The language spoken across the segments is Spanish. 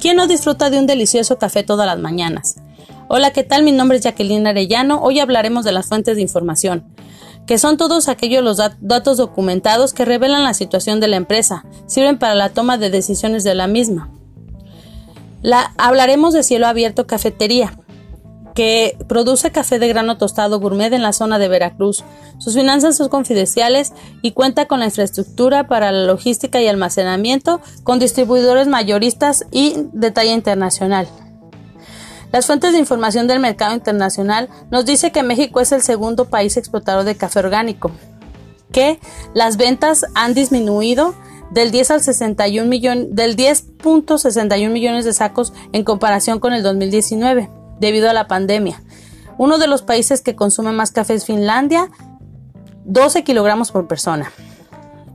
¿Quién no disfruta de un delicioso café todas las mañanas? Hola, ¿qué tal? Mi nombre es Jacqueline Arellano. Hoy hablaremos de las fuentes de información, que son todos aquellos los datos documentados que revelan la situación de la empresa, sirven para la toma de decisiones de la misma. La, hablaremos de cielo abierto cafetería, que produce café de grano tostado gourmet en la zona de Veracruz. Sus finanzas son confidenciales y cuenta con la infraestructura para la logística y almacenamiento con distribuidores mayoristas y de talla internacional. Las fuentes de información del mercado internacional nos dice que México es el segundo país exportador de café orgánico, que las ventas han disminuido del 10 al 61 millón, del 10.61 millones de sacos en comparación con el 2019 debido a la pandemia. Uno de los países que consume más café es Finlandia, 12 kilogramos por persona.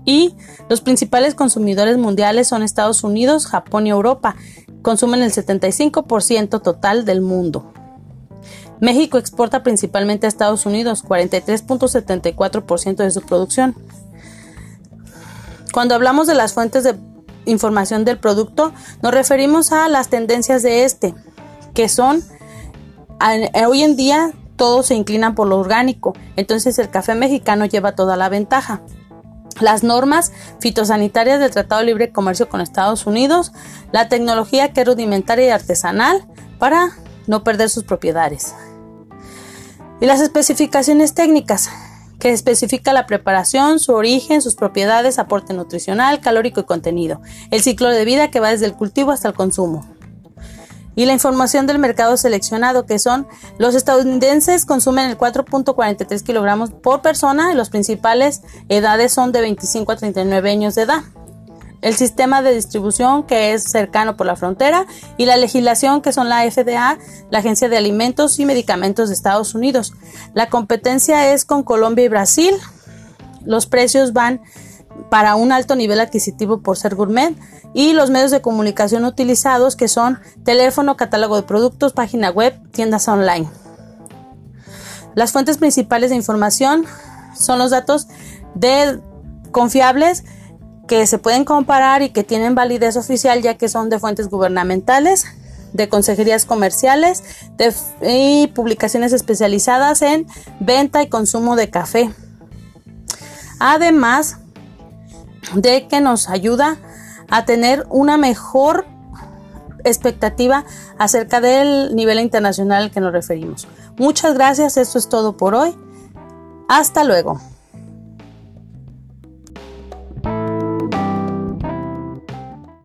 Y los principales consumidores mundiales son Estados Unidos, Japón y Europa. Consumen el 75% total del mundo. México exporta principalmente a Estados Unidos, 43.74% de su producción. Cuando hablamos de las fuentes de información del producto, nos referimos a las tendencias de este, que son hoy en día todos se inclinan por lo orgánico, entonces el café mexicano lleva toda la ventaja. Las normas fitosanitarias del Tratado de Libre Comercio con Estados Unidos, la tecnología que es rudimentaria y artesanal para no perder sus propiedades. Y las especificaciones técnicas, que especifica la preparación, su origen, sus propiedades, aporte nutricional, calórico y contenido, el ciclo de vida que va desde el cultivo hasta el consumo y la información del mercado seleccionado, que son los estadounidenses consumen el 4.43 kilogramos por persona y las principales edades son de 25 a 39 años de edad. El sistema de distribución que es cercano por la frontera y la legislación que son la FDA, la Agencia de Alimentos y Medicamentos de Estados Unidos. La competencia es con Colombia y Brasil. Los precios van para un alto nivel adquisitivo por ser gourmet y los medios de comunicación utilizados que son teléfono, catálogo de productos, página web, tiendas online. Las fuentes principales de información son los datos de confiables que se pueden comparar y que tienen validez oficial ya que son de fuentes gubernamentales, de consejerías comerciales y publicaciones especializadas en venta y consumo de café. Además, de que nos ayuda a tener una mejor expectativa acerca del nivel internacional al que nos referimos. Muchas gracias, esto es todo por hoy. Hasta luego.